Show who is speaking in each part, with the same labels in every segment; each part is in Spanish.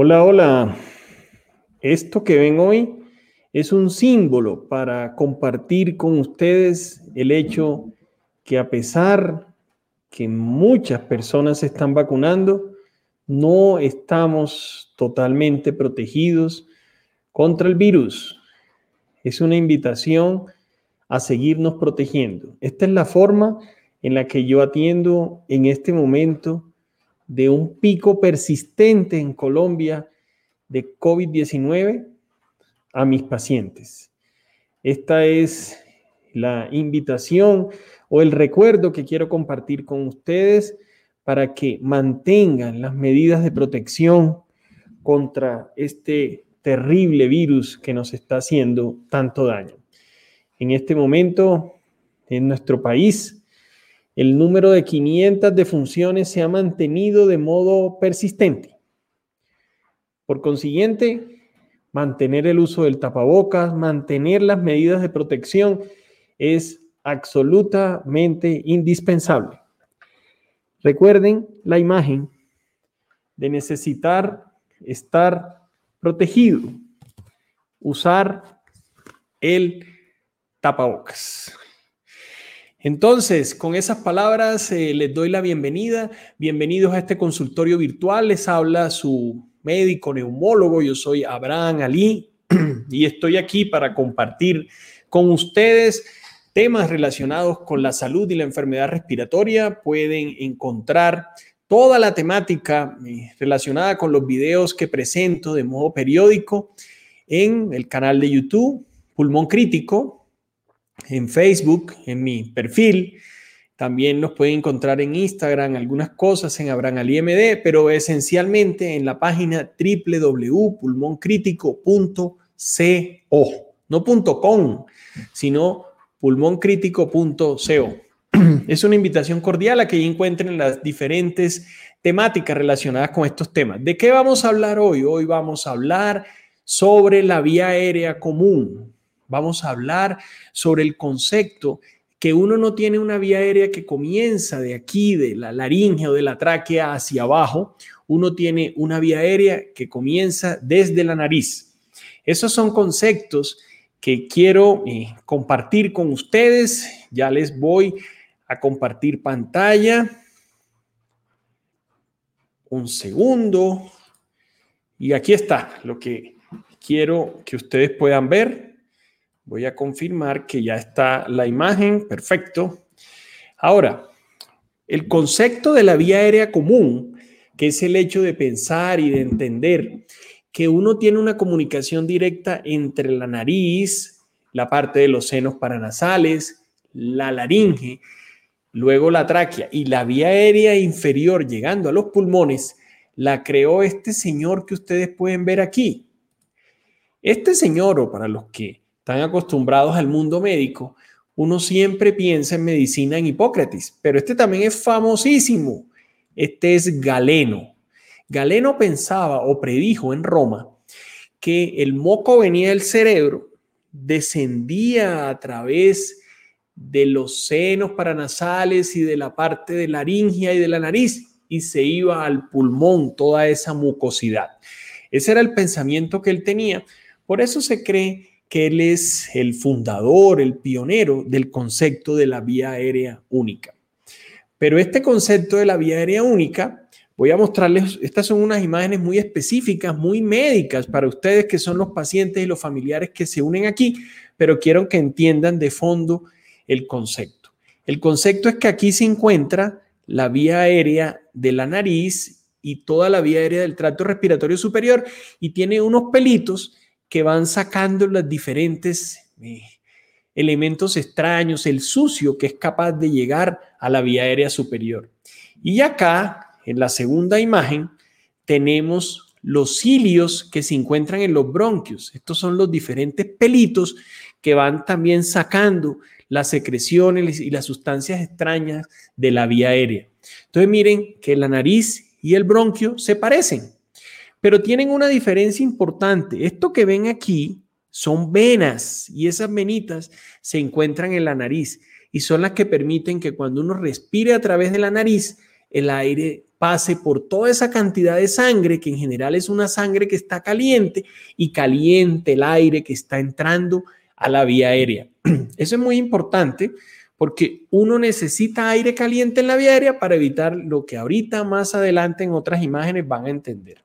Speaker 1: Hola, hola. Esto que ven hoy es un símbolo para compartir con ustedes el hecho que a pesar que muchas personas se están vacunando, no estamos totalmente protegidos contra el virus. Es una invitación a seguirnos protegiendo. Esta es la forma en la que yo atiendo en este momento de un pico persistente en Colombia de COVID-19 a mis pacientes. Esta es la invitación o el recuerdo que quiero compartir con ustedes para que mantengan las medidas de protección contra este terrible virus que nos está haciendo tanto daño. En este momento, en nuestro país, el número de 500 defunciones se ha mantenido de modo persistente. Por consiguiente, mantener el uso del tapabocas, mantener las medidas de protección es absolutamente indispensable. Recuerden la imagen de necesitar estar protegido, usar el tapabocas. Entonces, con esas palabras eh, les doy la bienvenida. Bienvenidos a este consultorio virtual. Les habla su médico neumólogo. Yo soy Abraham Ali y estoy aquí para compartir con ustedes temas relacionados con la salud y la enfermedad respiratoria. Pueden encontrar toda la temática eh, relacionada con los videos que presento de modo periódico en el canal de YouTube Pulmón Crítico en Facebook, en mi perfil. También nos pueden encontrar en Instagram algunas cosas en Abraham MD, pero esencialmente en la página www.pulmoncritico.co, no .com, sino pulmoncritico.co. Es una invitación cordial a que encuentren las diferentes temáticas relacionadas con estos temas. ¿De qué vamos a hablar hoy? Hoy vamos a hablar sobre la vía aérea común. Vamos a hablar sobre el concepto que uno no tiene una vía aérea que comienza de aquí, de la laringe o de la tráquea hacia abajo, uno tiene una vía aérea que comienza desde la nariz. Esos son conceptos que quiero eh, compartir con ustedes. Ya les voy a compartir pantalla. Un segundo. Y aquí está lo que quiero que ustedes puedan ver. Voy a confirmar que ya está la imagen. Perfecto. Ahora, el concepto de la vía aérea común, que es el hecho de pensar y de entender que uno tiene una comunicación directa entre la nariz, la parte de los senos paranasales, la laringe, luego la tráquea y la vía aérea inferior llegando a los pulmones, la creó este señor que ustedes pueden ver aquí. Este señor, o para los que están acostumbrados al mundo médico, uno siempre piensa en medicina en Hipócrates, pero este también es famosísimo. Este es Galeno. Galeno pensaba o predijo en Roma que el moco venía del cerebro, descendía a través de los senos paranasales y de la parte de laringia y de la nariz y se iba al pulmón toda esa mucosidad. Ese era el pensamiento que él tenía. Por eso se cree que él es el fundador, el pionero del concepto de la vía aérea única. Pero este concepto de la vía aérea única, voy a mostrarles, estas son unas imágenes muy específicas, muy médicas para ustedes que son los pacientes y los familiares que se unen aquí, pero quiero que entiendan de fondo el concepto. El concepto es que aquí se encuentra la vía aérea de la nariz y toda la vía aérea del tracto respiratorio superior y tiene unos pelitos que van sacando los diferentes eh, elementos extraños, el sucio que es capaz de llegar a la vía aérea superior. Y acá, en la segunda imagen, tenemos los cilios que se encuentran en los bronquios. Estos son los diferentes pelitos que van también sacando las secreciones y las sustancias extrañas de la vía aérea. Entonces miren que la nariz y el bronquio se parecen pero tienen una diferencia importante. Esto que ven aquí son venas y esas venitas se encuentran en la nariz y son las que permiten que cuando uno respire a través de la nariz, el aire pase por toda esa cantidad de sangre, que en general es una sangre que está caliente, y caliente el aire que está entrando a la vía aérea. Eso es muy importante porque uno necesita aire caliente en la vía aérea para evitar lo que ahorita más adelante en otras imágenes van a entender.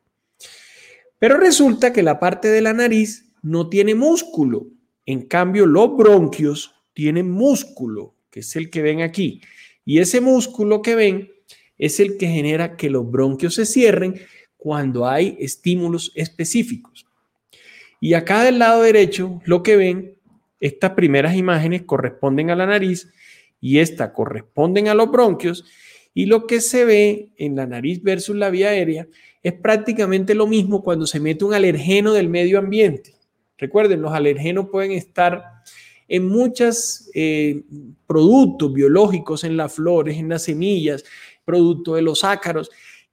Speaker 1: Pero resulta que la parte de la nariz no tiene músculo. En cambio, los bronquios tienen músculo, que es el que ven aquí. Y ese músculo que ven es el que genera que los bronquios se cierren cuando hay estímulos específicos. Y acá del lado derecho, lo que ven, estas primeras imágenes corresponden a la nariz y esta corresponden a los bronquios y lo que se ve en la nariz versus la vía aérea es prácticamente lo mismo cuando se mete un alergeno del medio ambiente. Recuerden, los alergenos pueden estar en muchos eh, productos biológicos, en las flores, en las semillas, producto de los ácaros.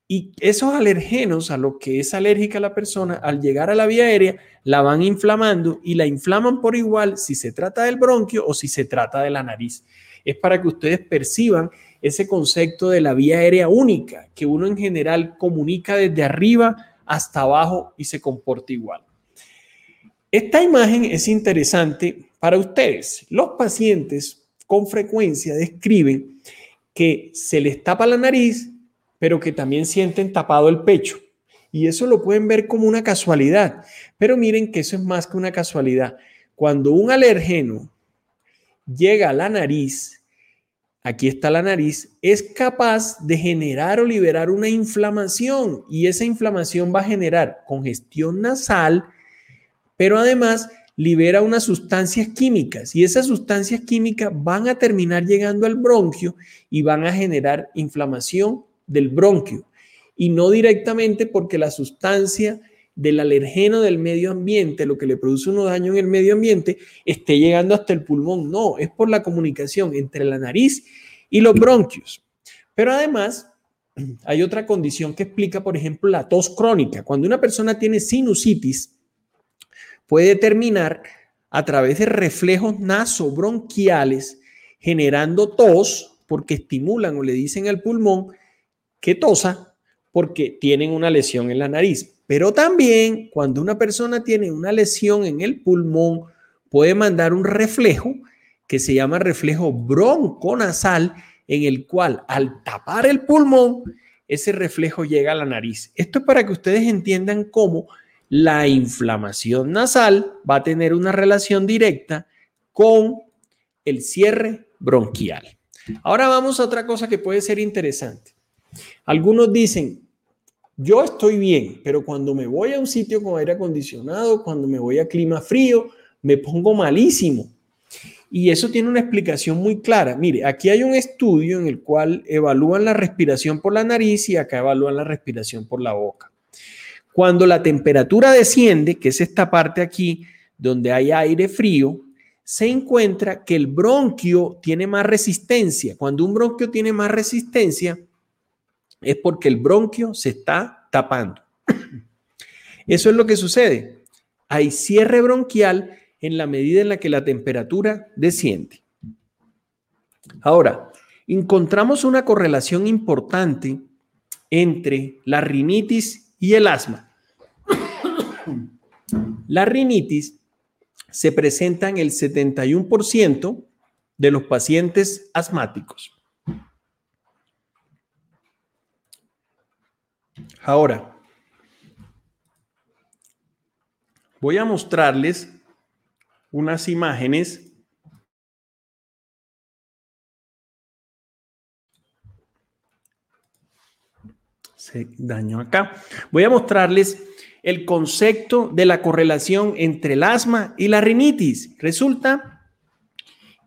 Speaker 1: Y esos alergenos a lo que es alérgica la persona, al llegar a la vía aérea, la van inflamando y la inflaman por igual si se trata del bronquio o si se trata de la nariz es para que ustedes perciban ese concepto de la vía aérea única, que uno en general comunica desde arriba hasta abajo y se comporta igual. Esta imagen es interesante para ustedes. Los pacientes con frecuencia describen que se les tapa la nariz, pero que también sienten tapado el pecho. Y eso lo pueden ver como una casualidad. Pero miren que eso es más que una casualidad. Cuando un alergeno llega a la nariz, aquí está la nariz, es capaz de generar o liberar una inflamación y esa inflamación va a generar congestión nasal, pero además libera unas sustancias químicas y esas sustancias químicas van a terminar llegando al bronquio y van a generar inflamación del bronquio. Y no directamente porque la sustancia del alergeno del medio ambiente, lo que le produce uno daño en el medio ambiente, esté llegando hasta el pulmón. No, es por la comunicación entre la nariz y los bronquios. Pero además, hay otra condición que explica, por ejemplo, la tos crónica. Cuando una persona tiene sinusitis, puede terminar a través de reflejos nasobronquiales generando tos porque estimulan o le dicen al pulmón que tosa porque tienen una lesión en la nariz. Pero también cuando una persona tiene una lesión en el pulmón, puede mandar un reflejo que se llama reflejo bronconasal, en el cual al tapar el pulmón, ese reflejo llega a la nariz. Esto es para que ustedes entiendan cómo la inflamación nasal va a tener una relación directa con el cierre bronquial. Ahora vamos a otra cosa que puede ser interesante. Algunos dicen, yo estoy bien, pero cuando me voy a un sitio con aire acondicionado, cuando me voy a clima frío, me pongo malísimo. Y eso tiene una explicación muy clara. Mire, aquí hay un estudio en el cual evalúan la respiración por la nariz y acá evalúan la respiración por la boca. Cuando la temperatura desciende, que es esta parte aquí donde hay aire frío, se encuentra que el bronquio tiene más resistencia. Cuando un bronquio tiene más resistencia, es porque el bronquio se está tapando. Eso es lo que sucede. Hay cierre bronquial en la medida en la que la temperatura desciende. Ahora, encontramos una correlación importante entre la rinitis y el asma. La rinitis se presenta en el 71% de los pacientes asmáticos. Ahora, voy a mostrarles unas imágenes se dañó acá. Voy a mostrarles el concepto de la correlación entre el asma y la rinitis. Resulta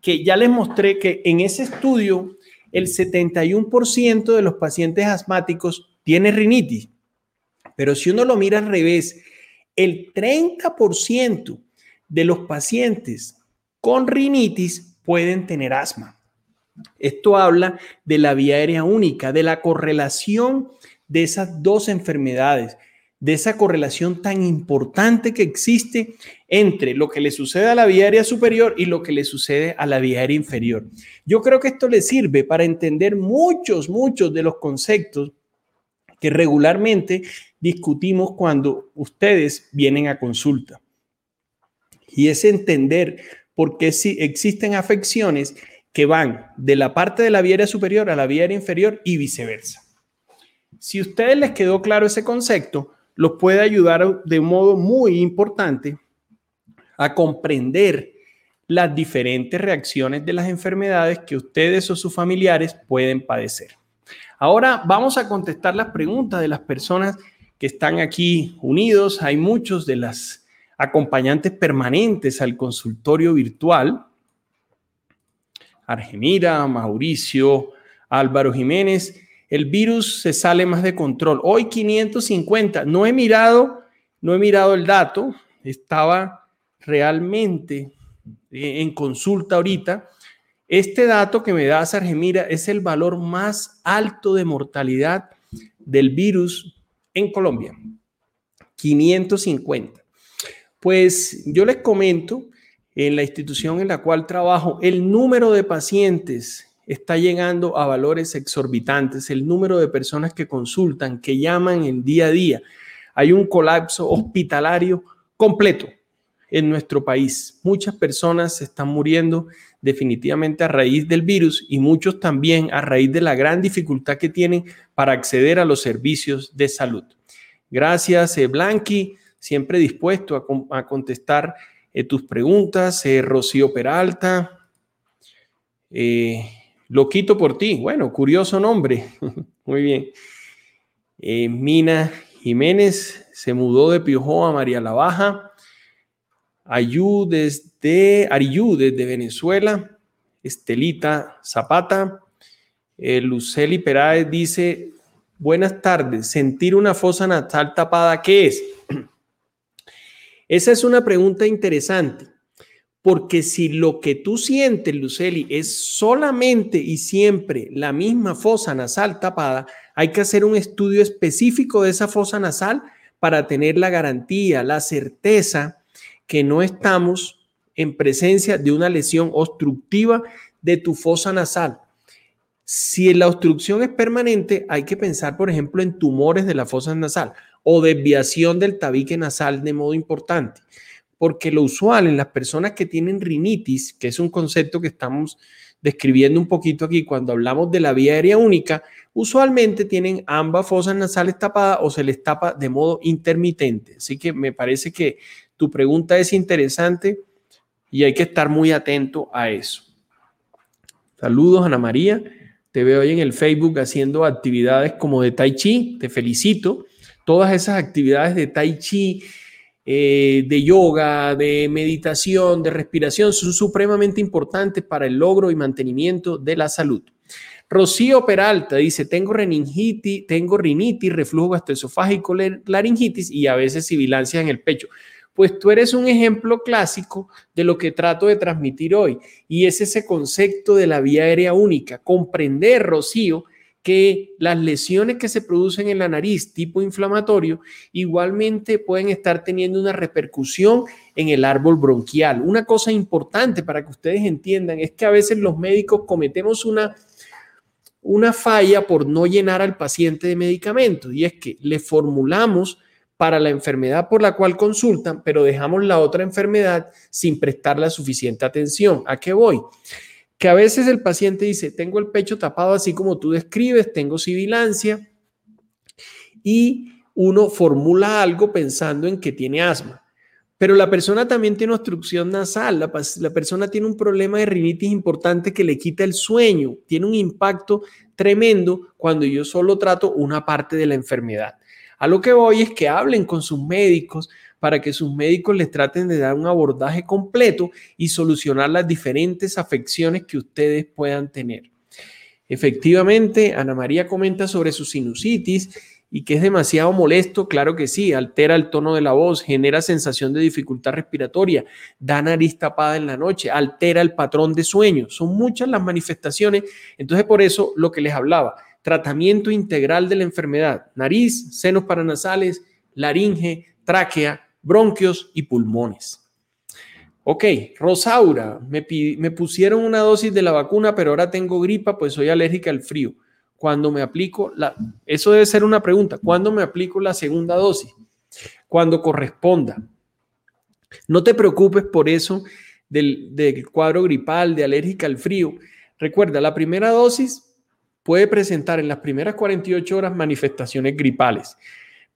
Speaker 1: que ya les mostré que en ese estudio el 71% de los pacientes asmáticos tiene rinitis. Pero si uno lo mira al revés, el 30% de los pacientes con rinitis pueden tener asma. Esto habla de la vía aérea única, de la correlación de esas dos enfermedades, de esa correlación tan importante que existe entre lo que le sucede a la vía aérea superior y lo que le sucede a la vía aérea inferior. Yo creo que esto le sirve para entender muchos, muchos de los conceptos que regularmente discutimos cuando ustedes vienen a consulta. Y es entender por qué si existen afecciones que van de la parte de la vía superior a la vía inferior y viceversa. Si a ustedes les quedó claro ese concepto, los puede ayudar de modo muy importante a comprender las diferentes reacciones de las enfermedades que ustedes o sus familiares pueden padecer. Ahora vamos a contestar las preguntas de las personas que están aquí unidos. Hay muchos de las acompañantes permanentes al consultorio virtual. Argemira, Mauricio, Álvaro Jiménez el virus se sale más de control. Hoy 550, no he mirado, no he mirado el dato, estaba realmente en consulta ahorita. Este dato que me da Sargemira es el valor más alto de mortalidad del virus en Colombia. 550. Pues yo les comento, en la institución en la cual trabajo, el número de pacientes está llegando a valores exorbitantes. El número de personas que consultan, que llaman en día a día. Hay un colapso hospitalario completo en nuestro país. Muchas personas se están muriendo definitivamente a raíz del virus y muchos también a raíz de la gran dificultad que tienen para acceder a los servicios de salud. Gracias, eh, Blanqui, siempre dispuesto a, contestar eh, tus preguntas. Eh, Rocío Peralta. Lo quito por ti. Bueno, curioso nombre. Muy bien. Mina Jiménez se mudó de Piojó a María la Baja. Ayú desde Ariyú, desde Venezuela. Estelita Zapata. Eh, Luceli Peráez dice, buenas tardes, sentir una fosa natal tapada, ¿qué es? Esa es una pregunta interesante. Porque si lo que tú sientes, Luceli, es solamente y siempre la misma fosa nasal tapada, hay que hacer un estudio específico de esa fosa nasal para tener la garantía, la certeza que no estamos en presencia de una lesión obstructiva de tu fosa nasal. Si la obstrucción es permanente, hay que pensar, por ejemplo, en tumores de la fosa nasal o desviación del tabique nasal de modo importante porque lo usual en las personas que tienen rinitis, que es un concepto que estamos describiendo un poquito aquí cuando hablamos de la vía aérea única, usualmente tienen ambas fosas nasales tapadas o se les tapa de modo intermitente. Así que me parece que tu pregunta es interesante y hay que estar muy atento a eso. Saludos, Ana María. Te veo hoy en el Facebook haciendo actividades como de Tai Chi. Te felicito. Todas esas actividades de Tai Chi, eh, de yoga, de meditación, de respiración, son supremamente importantes para el logro y mantenimiento de la salud. Rocío Peralta dice, tengo rinitis, tengo rinitis, reflujo gastroesofágico, laringitis y a veces sibilancias en el pecho. Pues tú eres un ejemplo clásico de lo que trato de transmitir hoy y es ese concepto de la vía aérea única, comprender, Rocío, que las lesiones que se producen en la nariz tipo inflamatorio igualmente pueden estar teniendo una repercusión en el árbol bronquial. Una cosa importante para que ustedes entiendan es que a veces los médicos cometemos una, una falla por no llenar al paciente de medicamentos y es que le formulamos para la enfermedad por la cual consultan, pero dejamos la otra enfermedad sin prestar la suficiente atención. ¿A qué voy? que a veces el paciente dice, tengo el pecho tapado así como tú describes, tengo sibilancia, y uno formula algo pensando en que tiene asma. Pero la persona también tiene obstrucción nasal, la, la, persona tiene un problema de rinitis importante que le quita el sueño, tiene un impacto tremendo cuando yo solo trato una parte de la enfermedad. A lo que voy es que hablen con sus médicos para que sus médicos les traten de dar un abordaje completo y solucionar las diferentes afecciones que ustedes puedan tener. Efectivamente, Ana María comenta sobre su sinusitis y que es demasiado molesto, claro que sí, altera el tono de la voz, genera sensación de dificultad respiratoria, da nariz tapada en la noche, altera el patrón de sueño. Son muchas las manifestaciones. Entonces, por eso lo que les hablaba, tratamiento integral de la enfermedad, nariz, senos paranasales, laringe, tráquea, bronquios y pulmones. Ok, Rosaura, me, me pusieron una dosis de la vacuna, pero ahora tengo gripa, pues soy alérgica al frío. Cuando me aplico la, eso debe ser una pregunta, ¿cuándo me aplico la segunda dosis? Cuando corresponda. No te preocupes por eso del, del cuadro gripal, de alérgica al frío. Recuerda, la primera dosis puede presentar en las primeras 48 horas manifestaciones gripales.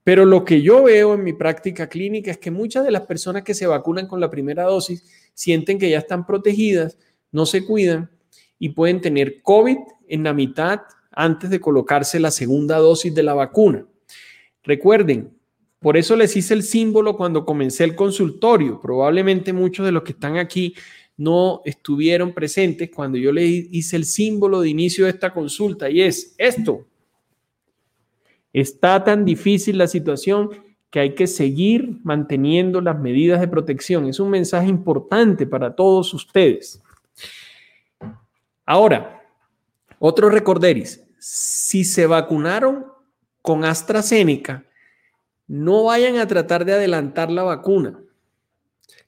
Speaker 1: Pero lo que yo veo en mi práctica clínica es que muchas de las personas que se vacunan con la primera dosis sienten que ya están protegidas, no se cuidan y pueden tener COVID en la mitad antes de colocarse la segunda dosis de la vacuna. Recuerden, por eso les hice el símbolo cuando comencé el consultorio. Probablemente muchos de los que están aquí no estuvieron presentes cuando yo les hice el símbolo de inicio de esta consulta y es esto. Está tan difícil la situación que hay que seguir manteniendo las medidas de protección. Es un mensaje importante para todos ustedes. Ahora, otro recorderis. Si se vacunaron con AstraZeneca, no vayan a tratar de adelantar la vacuna.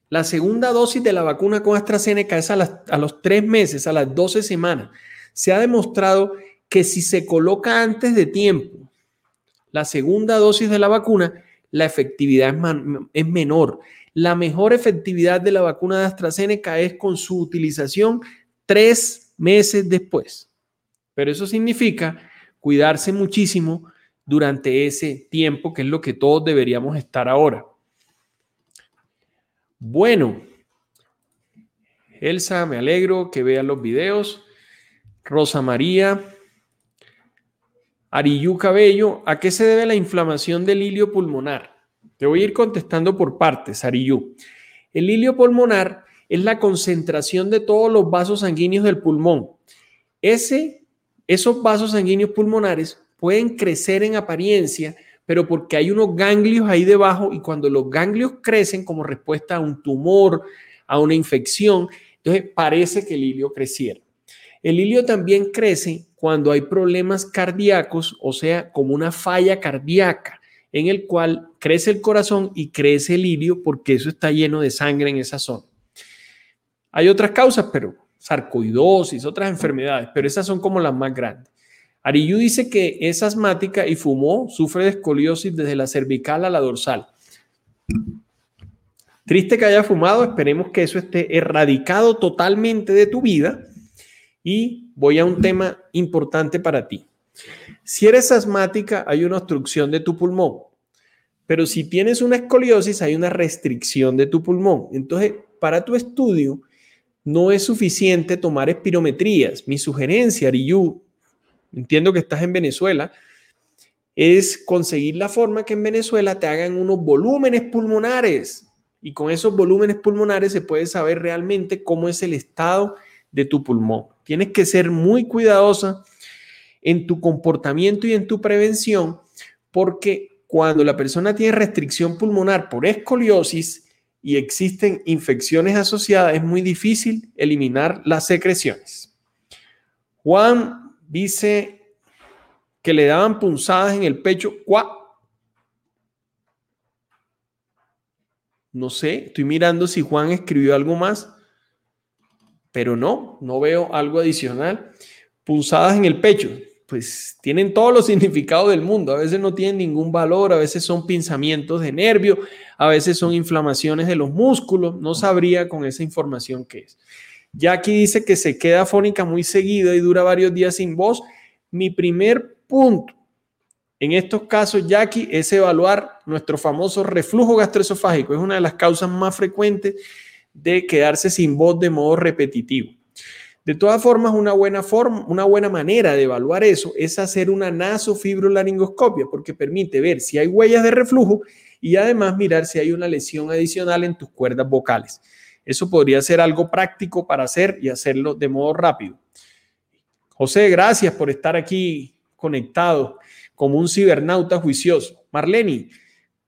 Speaker 1: La segunda dosis de la vacuna con AstraZeneca es a, los tres meses, a las 12 semanas. Se ha demostrado que si se coloca antes de tiempo, la segunda dosis de la vacuna, la efectividad es, menor. La mejor efectividad de la vacuna de AstraZeneca es con su utilización tres meses después. Pero eso significa cuidarse muchísimo durante ese tiempo, que es lo que todos deberíamos estar ahora. Bueno, Elsa, me alegro que vean los videos. Rosa María, Ariyu Cabello, ¿a qué se debe la inflamación del hilio pulmonar? Te voy a ir contestando por partes, Ariyu. El hilio pulmonar es la concentración de todos los vasos sanguíneos del pulmón. Ese, esos vasos sanguíneos pulmonares pueden crecer en apariencia, pero porque hay unos ganglios ahí debajo y cuando los ganglios crecen como respuesta a un tumor, a una infección, entonces parece que el hilio creciera. El hilio también crece cuando hay problemas cardíacos, o sea, como una falla cardíaca, en el cual crece el corazón y crece el hilio porque eso está lleno de sangre en esa zona. Hay otras causas, pero sarcoidosis, otras enfermedades, pero esas son como las más grandes. Ariyu dice que es asmática y fumó, sufre de escoliosis desde la cervical a la dorsal. Triste que haya fumado, esperemos que eso esté erradicado totalmente de tu vida y voy a un tema importante para ti. Si eres asmática, hay una obstrucción de tu pulmón, pero si tienes una escoliosis, hay una restricción de tu pulmón. Entonces, para tu estudio, no es suficiente tomar espirometrías. Mi sugerencia, Ariyu, entiendo que estás en Venezuela, es conseguir la forma que en Venezuela te hagan unos volúmenes pulmonares. Y con esos volúmenes pulmonares se puede saber realmente cómo es el estado de tu pulmón. Tienes que ser muy cuidadosa en tu comportamiento y en tu prevención porque cuando la persona tiene restricción pulmonar por escoliosis y existen infecciones asociadas, es muy difícil eliminar las secreciones. Juan dice que le daban punzadas en el pecho. ¿Cuá? No sé, estoy mirando si Juan escribió algo más pero no, no veo algo adicional. Punzadas en el pecho, pues tienen todos los significados del mundo. A veces no tienen ningún valor, a veces son pinzamientos de nervio, a veces son inflamaciones de los músculos. No sabría con esa información qué es. Ya aquí dice que se queda fónica muy seguida y dura varios días sin voz. Mi primer punto en estos casos, Jackie, es evaluar nuestro famoso reflujo gastroesofágico. Es una de las causas más frecuentes de quedarse sin voz de modo repetitivo. De todas formas, una buena, forma, una buena manera de evaluar eso es hacer una nasofibrolaringoscopia, porque permite ver si hay huellas de reflujo y además mirar si hay una lesión adicional en tus cuerdas vocales. Eso podría ser algo práctico para hacer y hacerlo de modo rápido. José, gracias por estar aquí conectado como un cibernauta juicioso. Marleni,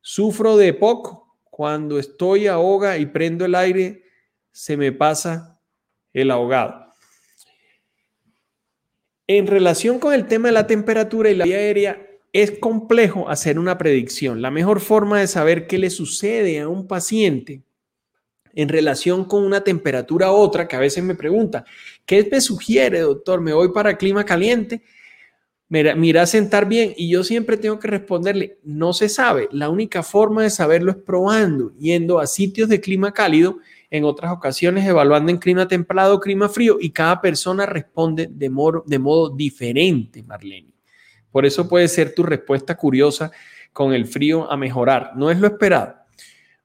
Speaker 1: sufro de POC cuando estoy ahoga y prendo el aire, se me pasa el ahogado. En relación con el tema de la temperatura y la vía aérea, es complejo hacer una predicción. La mejor forma de saber qué le sucede a un paciente en relación con una temperatura u otra, que a veces me pregunta, ¿qué me sugiere, doctor? ¿Me voy para clima caliente? Mira, mira sentar bien y yo siempre tengo que responderle, no se sabe. La única forma de saberlo es probando, yendo a sitios de clima cálido, en otras ocasiones evaluando en clima templado, clima frío y cada persona responde de modo, diferente, Marlene. Por eso puede ser tu respuesta curiosa con el frío a mejorar. No es lo esperado.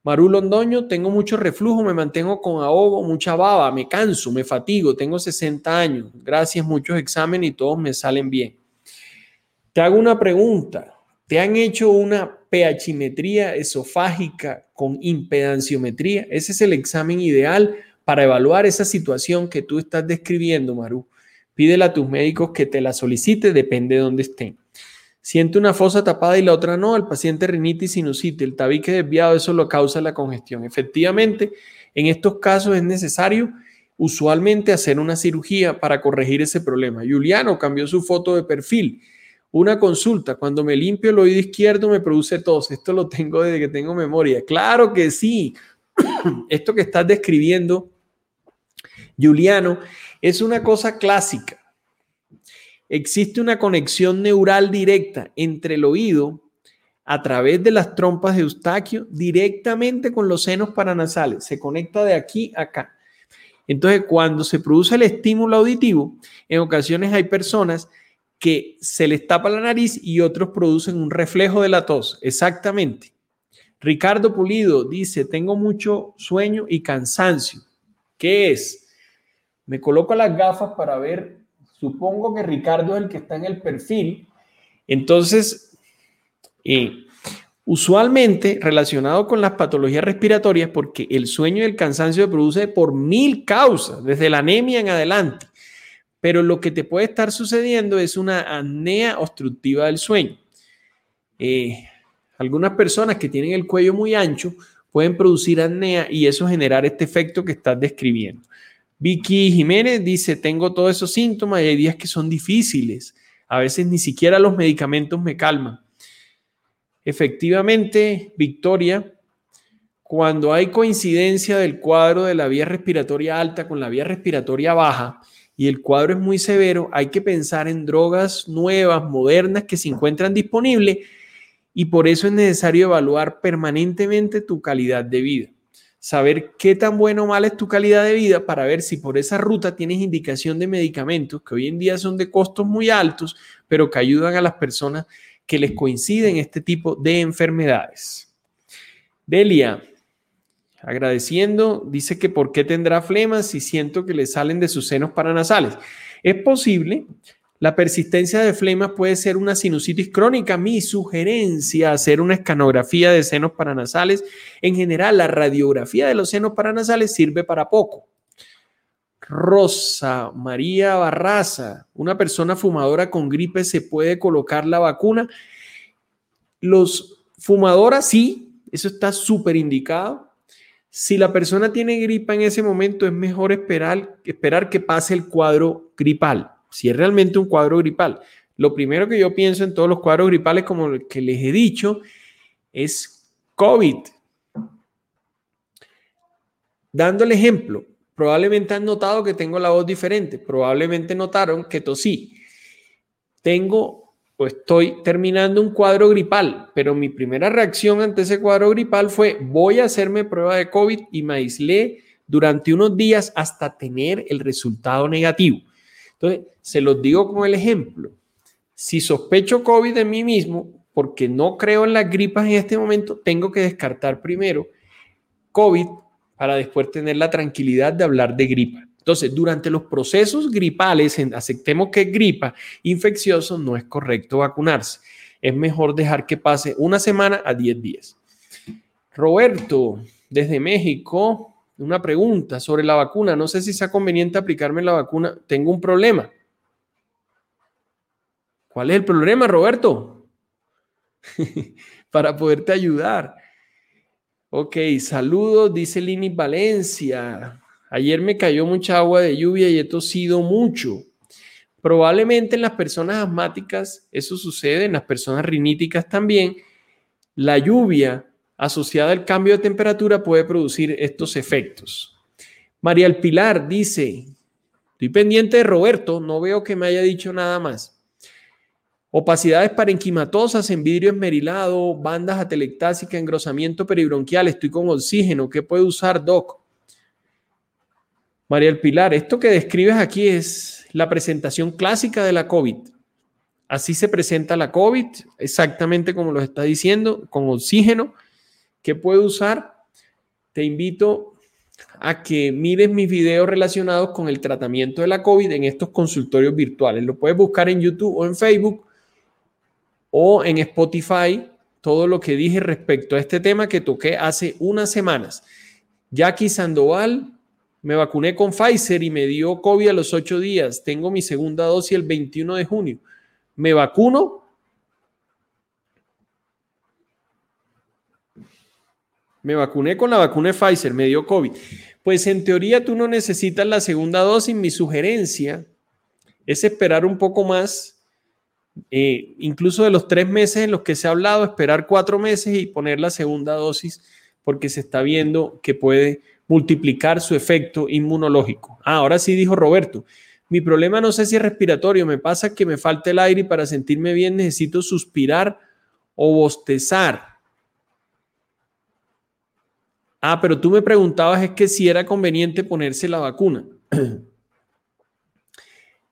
Speaker 1: Maru Londoño, tengo mucho reflujo, me mantengo con ahogo, mucha baba, me canso, me fatigo, tengo 60 años. Gracias, muchos exámenes y todos me salen bien. Te hago una pregunta. ¿Te han hecho una pHimetría esofágica con impedanciometría? Ese es el examen ideal para evaluar esa situación que tú estás describiendo, Maru. Pídele a tus médicos que te la solicite, depende de dónde estén. Siente una fosa tapada y la otra no, el paciente rinitis sinusite, el tabique desviado, eso lo causa la congestión. Efectivamente, en estos casos es necesario usualmente hacer una cirugía para corregir ese problema. Juliano cambió su foto de perfil. Una consulta, cuando me limpio el oído izquierdo me produce tos. Esto lo tengo desde que tengo memoria. Claro que sí. Esto que estás describiendo, Juliano, es una cosa clásica. Existe una conexión neural directa entre el oído a través de las trompas de Eustaquio directamente con los senos paranasales. Se conecta de aquí a acá. Entonces, cuando se produce el estímulo auditivo, en ocasiones hay personas que se les tapa la nariz y otros producen un reflejo de la tos. Exactamente. Ricardo Pulido dice, tengo mucho sueño y cansancio. ¿Qué es? Me coloco las gafas para ver Supongo que Ricardo es el que está en el perfil. Entonces, eh, usualmente relacionado con las patologías respiratorias, porque el sueño y el cansancio se produce por mil causas, desde la anemia en adelante. Pero lo que te puede estar sucediendo es una apnea obstructiva del sueño. Eh, algunas personas que tienen el cuello muy ancho pueden producir apnea y eso generar este efecto que estás describiendo. Vicky Jiménez dice, tengo todos esos síntomas y hay días que son difíciles. A veces ni siquiera los medicamentos me calman. Efectivamente, Victoria, cuando hay coincidencia del cuadro de la vía respiratoria alta con la vía respiratoria baja y el cuadro es muy severo, hay que pensar en drogas nuevas, modernas que se encuentran disponibles y por eso es necesario evaluar permanentemente tu calidad de vida saber qué tan bueno o mal es tu calidad de vida para ver si por esa ruta tienes indicación de medicamentos que hoy en día son de costos muy altos, pero que ayudan a las personas que les coinciden este tipo de enfermedades. Delia, agradeciendo, dice que por qué tendrá flemas si siento que le salen de sus senos paranasales. Es posible, la persistencia de flemas puede ser una sinusitis crónica. Mi sugerencia, hacer una escanografía de senos paranasales. En general, la radiografía de los senos paranasales sirve para poco. Rosa María Barraza, una persona fumadora con gripe, ¿se puede colocar la vacuna? Los fumadoras, sí, eso está súper indicado. Si la persona tiene gripa en ese momento, es mejor esperar, esperar que pase el cuadro gripal si es realmente un cuadro gripal. Lo primero que yo pienso en todos los cuadros gripales, como el que les he dicho, es COVID. Dando el ejemplo, probablemente han notado que tengo la voz diferente, probablemente notaron que tosí. Tengo o estoy terminando un cuadro gripal, pero mi primera reacción ante ese cuadro gripal fue voy a hacerme prueba de COVID y me aislé durante unos días hasta tener el resultado negativo. Entonces, se los digo como el ejemplo. Si sospecho COVID de mí mismo, porque no creo en las gripas en este momento, tengo que descartar primero COVID para después tener la tranquilidad de hablar de gripa. Entonces, durante los procesos gripales, aceptemos que es gripa infeccioso, no es correcto vacunarse. Es mejor dejar que pase una semana a 10 días. Roberto, desde México, una pregunta sobre la vacuna. No sé si sea conveniente aplicarme la vacuna. Tengo un problema. ¿Cuál es el problema, Roberto? Para poderte ayudar. Ok, saludos, dice Lini Valencia. Ayer me cayó mucha agua de lluvia y he tosido mucho. Probablemente en las personas asmáticas eso sucede, en las personas riníticas también. La lluvia asociada al cambio de temperatura puede producir estos efectos. María El Pilar dice, estoy pendiente de Roberto, no veo que me haya dicho nada más. Opacidades parenquimatosas en vidrio esmerilado, bandas atelectásicas, engrosamiento peribronquial, estoy con oxígeno, ¿qué puede usar, Doc? María El Pilar, esto que describes aquí es la presentación clásica de la COVID. Así se presenta la COVID, exactamente como lo está diciendo, con oxígeno. ¿Qué puede usar? Te invito a que mires mis videos relacionados con el tratamiento de la COVID en estos consultorios virtuales. Lo puedes buscar en YouTube o en Facebook o en Spotify, todo lo que dije respecto a este tema que toqué hace unas semanas. Jackie Sandoval, me vacuné con Pfizer y me dio COVID a los ocho días. Tengo mi segunda dosis el 21 de junio. ¿Me vacuno? Me vacuné con la vacuna de Pfizer, me dio COVID. Pues en teoría tú no necesitas la segunda dosis. Mi sugerencia es esperar un poco más, eh, incluso de los tres meses en los que se ha hablado, esperar cuatro meses y poner la segunda dosis porque se está viendo que puede multiplicar su efecto inmunológico. Ah, ahora sí dijo Roberto, mi problema no sé si es respiratorio, me pasa que me falta el aire y para sentirme bien necesito suspirar o bostezar. Ah, pero tú me preguntabas es que si era conveniente ponerse la vacuna.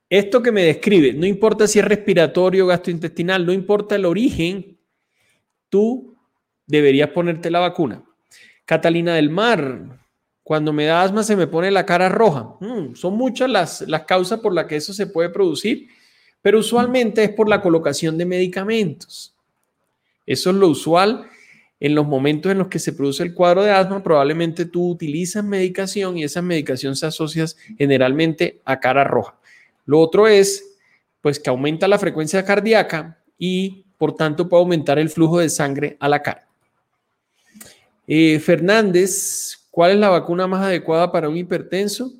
Speaker 1: Esto que me describe, no importa si es respiratorio o gastrointestinal, no importa el origen, tú deberías ponerte la vacuna. Catalina del Mar, cuando me da asma se me pone la cara roja. Mm, son muchas las, las causas por las que eso se puede producir, pero usualmente es por la colocación de medicamentos. Eso es lo usual en los momentos en los que se produce el cuadro de asma, probablemente tú utilizas medicación y esa medicación se asocia generalmente a cara roja. Lo otro es, pues, que aumenta la frecuencia cardíaca y, por tanto, puede aumentar el flujo de sangre a la cara. Eh, Fernández ¿Cuál es la vacuna más adecuada para un hipertenso?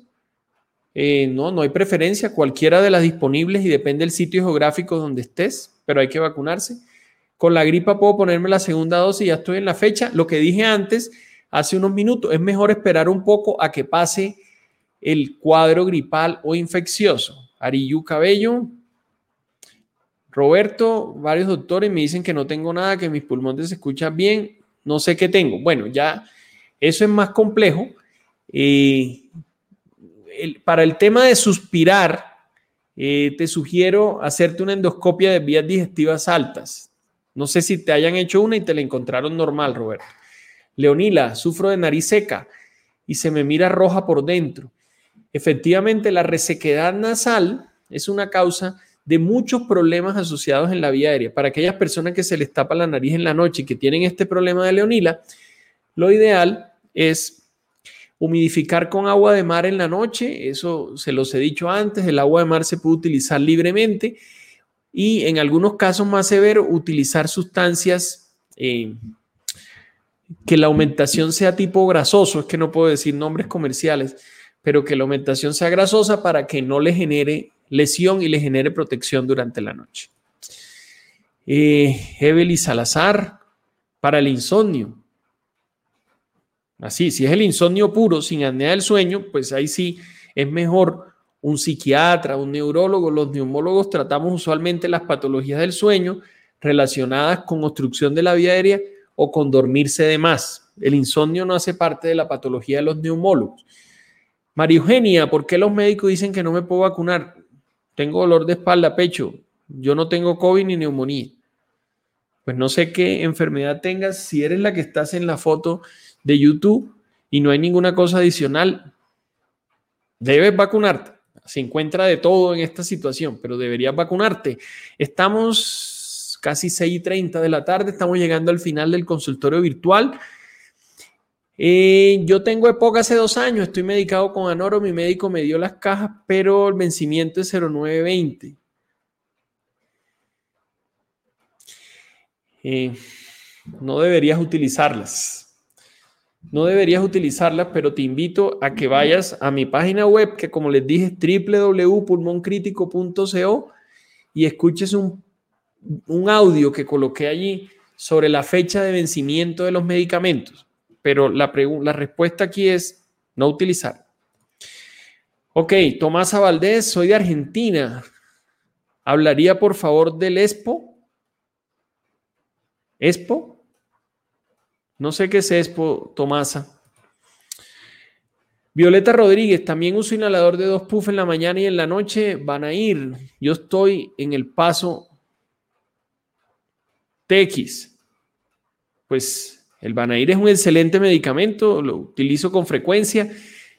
Speaker 1: Eh, no, no hay preferencia, cualquiera de las disponibles y depende del sitio geográfico donde estés, pero hay que vacunarse. Con la gripa puedo ponerme la segunda dosis, ya estoy en la fecha. Lo que dije antes, hace unos minutos, es mejor esperar un poco a que pase el cuadro gripal o infeccioso. Ariyu Cabello, Roberto, varios doctores me dicen que no tengo nada, que mis pulmones se escuchan bien, no sé qué tengo. Bueno, ya eso es más complejo. Eh, para el tema de suspirar, eh, te sugiero hacerte una endoscopia de vías digestivas altas. No sé si te hayan hecho una y te la encontraron normal, Roberto. Leonila, sufro de nariz seca y se me mira roja por dentro. Efectivamente, la resequedad nasal es una causa de muchos problemas asociados en la vía aérea. Para aquellas personas que se les tapa la nariz en la noche y que tienen este problema de leonila, lo ideal es humidificar con agua de mar en la noche, eso se los he dicho antes, el agua de mar se puede utilizar libremente y en algunos casos más severos utilizar sustancias eh, que la aumentación sea tipo grasoso, es que no puedo decir nombres comerciales, pero que la aumentación sea grasosa para que no le genere lesión y le genere protección durante la noche. Eh, Evelyn Salazar, para el insomnio. Así, si es el insomnio puro, sin apnea del sueño, pues ahí sí es mejor un psiquiatra, un neurólogo. Los neumólogos tratamos usualmente las patologías del sueño relacionadas con obstrucción de la vía aérea o con dormirse de más. El insomnio no hace parte de la patología de los neumólogos. María Eugenia, ¿por qué los médicos dicen que no me puedo vacunar? Tengo dolor de espalda, pecho. Yo no tengo COVID ni neumonía. Pues no sé qué enfermedad tengas. Si eres la que estás en la foto de YouTube y no hay ninguna cosa adicional, debes vacunarte. Se encuentra de todo en esta situación, pero deberías vacunarte. Estamos casi 6 y 30 de la tarde, estamos llegando al final del consultorio virtual. Eh, yo tengo EPOC hace dos años, estoy medicado con Anoro, mi médico me dio las cajas, pero el vencimiento es 0920. Eh, no deberías utilizarlas. No deberías utilizarlas, pero te invito a que vayas a mi página web, que como les dije, www.pulmoncritico.co y escuches un, un audio que coloqué allí sobre la fecha de vencimiento de los medicamentos. Pero la, la respuesta aquí es no utilizar. Ok, Tomás Valdés, soy de Argentina. ¿Hablaría por favor del ESPO? ¿ESPO? No sé qué es ESPO, Tomasa. Violeta Rodríguez, también uso inhalador de dos puff en la mañana y en la noche. Van a ir. Yo estoy en el paso TX. Pues el Banair es un excelente medicamento, lo utilizo con frecuencia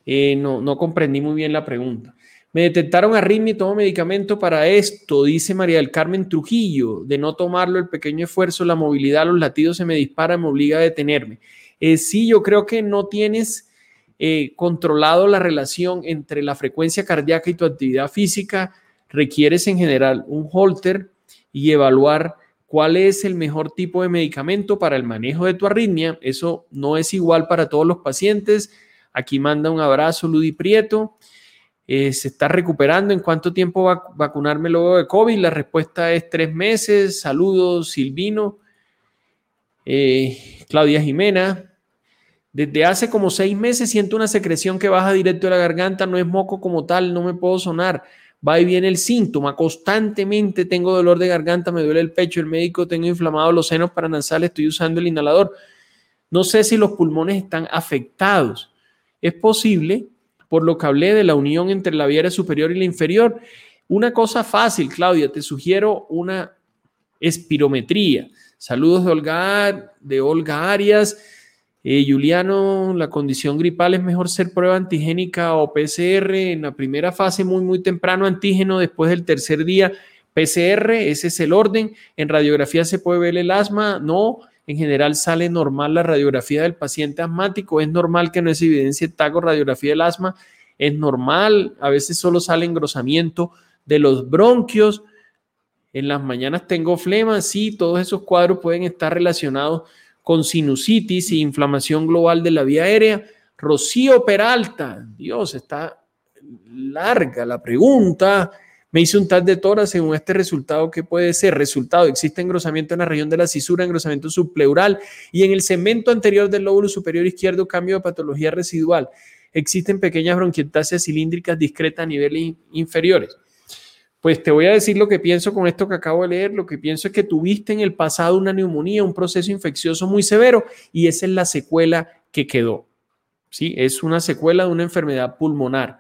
Speaker 1: eh, no, no comprendí muy bien la pregunta. Me detectaron arritmia y tomo medicamento para esto, dice María del Carmen Trujillo. De no tomarlo, el pequeño esfuerzo, la movilidad, los latidos se me disparan, me obliga a detenerme. Eh, sí, yo creo que no tienes eh, controlado la relación entre la frecuencia cardíaca y tu actividad física. Requieres en general un holter y evaluar cuál es el mejor tipo de medicamento para el manejo de tu arritmia. Eso no es igual para todos los pacientes Aquí manda un abrazo, Ludi Prieto. Eh, se está recuperando. ¿En cuánto tiempo va a vacunarme luego de COVID? La respuesta es tres meses. Saludos, Silvino. Eh, Claudia Jimena. Desde hace como seis meses siento una secreción que baja directo de la garganta. No es moco como tal, no me puedo sonar. Va y viene el síntoma. Constantemente tengo dolor de garganta, me duele el pecho, el médico, tengo inflamado los senos paranasales, estoy usando el inhalador. No sé si los pulmones están afectados. Es posible, por lo que hablé de la unión entre la vía superior y la inferior. Una cosa fácil, Claudia, te sugiero una espirometría. Saludos de Olga, de Olga Arias. Eh, Juliano, la condición gripal es mejor ser prueba antigénica o PCR en la primera fase, muy, muy temprano antígeno, después del tercer día PCR, ese es el orden. En radiografía se puede ver el asma, no en general sale normal la radiografía del paciente asmático, es normal que no es evidencia taco radiografía del asma, es normal, a veces solo sale engrosamiento de los bronquios, en las mañanas tengo flema, sí, todos esos cuadros pueden estar relacionados con sinusitis y inflamación global de la vía aérea. Rocío Peralta, Dios, está larga la pregunta. Me hice un tal de tora según este resultado, ¿qué puede ser? Resultado, existe engrosamiento en la región de la cisura, engrosamiento subpleural y en el cemento anterior del lóbulo superior izquierdo, cambio de patología residual. Existen pequeñas bronquiectasias cilíndricas discretas a niveles inferiores. Pues te voy a decir lo que pienso con esto que acabo de leer. Lo que pienso es que tuviste en el pasado una neumonía, un proceso infeccioso muy severo y esa es la secuela que quedó. ¿Sí? Es una secuela de una enfermedad pulmonar.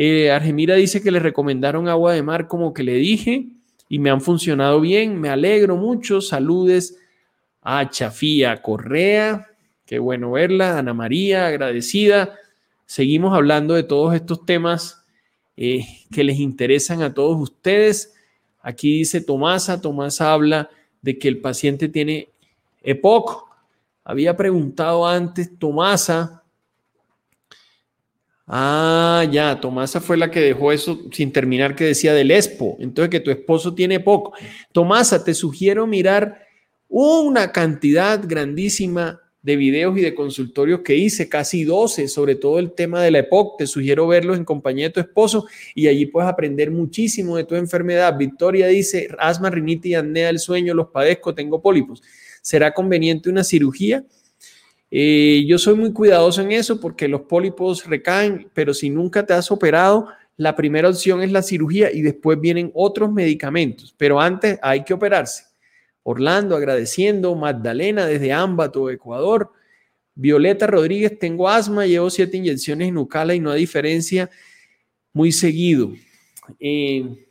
Speaker 1: Eh, Argemira dice que le recomendaron agua de mar como que le dije y me han funcionado bien. Me alegro mucho. Saludes a Chafía Correa. Qué bueno verla. Ana María, agradecida. Seguimos hablando de todos estos temas eh, que les interesan a todos ustedes. Aquí dice Tomasa. Tomasa habla de que el paciente tiene EPOC. Había preguntado antes Tomasa Ah, ya, Tomasa fue la que dejó eso sin terminar que decía del Expo. Entonces que tu esposo tiene poco. Tomasa, te sugiero mirar una cantidad grandísima de videos y de consultorios que hice, casi 12, sobre todo el tema de la EPOC. Te sugiero verlos en compañía de tu esposo y allí puedes aprender muchísimo de tu enfermedad. Victoria dice, asma, rinitis, apnea del sueño, los padezco, tengo pólipos. ¿Será conveniente una cirugía? Eh, yo soy muy cuidadoso en eso porque los pólipos recaen, pero si nunca te has operado, la primera opción es la cirugía y después vienen otros medicamentos, pero antes hay que operarse. Orlando agradeciendo, Magdalena desde Ámbato, Ecuador. Violeta Rodríguez, tengo asma, llevo siete inyecciones en Nucala y no hay diferencia muy seguido. Eh,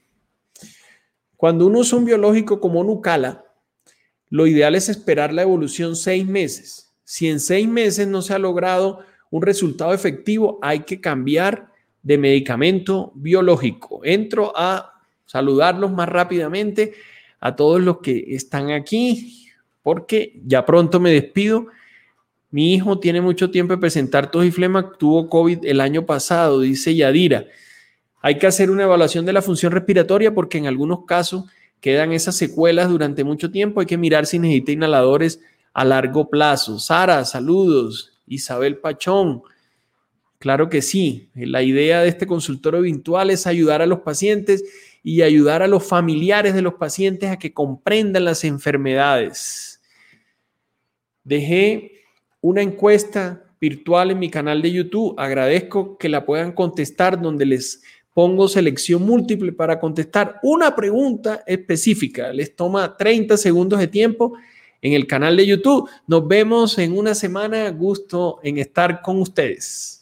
Speaker 1: cuando uno usa un biológico como Nucala, lo ideal es esperar la evolución seis meses si en seis meses no se ha logrado un resultado efectivo, hay que cambiar de medicamento biológico. Entro a saludarlos más rápidamente a todos los que están aquí, porque ya pronto me despido. Mi hijo tiene mucho tiempo de presentar tos y flema, tuvo COVID el año pasado, dice Yadira. Hay que hacer una evaluación de la función respiratoria porque en algunos casos quedan esas secuelas durante mucho tiempo. Hay que mirar si necesita inhaladores a largo plazo. Sara, saludos. Isabel Pachón. Claro que sí. La idea de este consultorio virtual es ayudar a los pacientes y ayudar a los familiares de los pacientes a que comprendan las enfermedades. Dejé una encuesta virtual en mi canal de YouTube. Agradezco que la puedan contestar donde les pongo selección múltiple para contestar una pregunta específica. Les toma 30 segundos de tiempo en el canal de YouTube. Nos vemos en una semana. Gusto en estar con ustedes.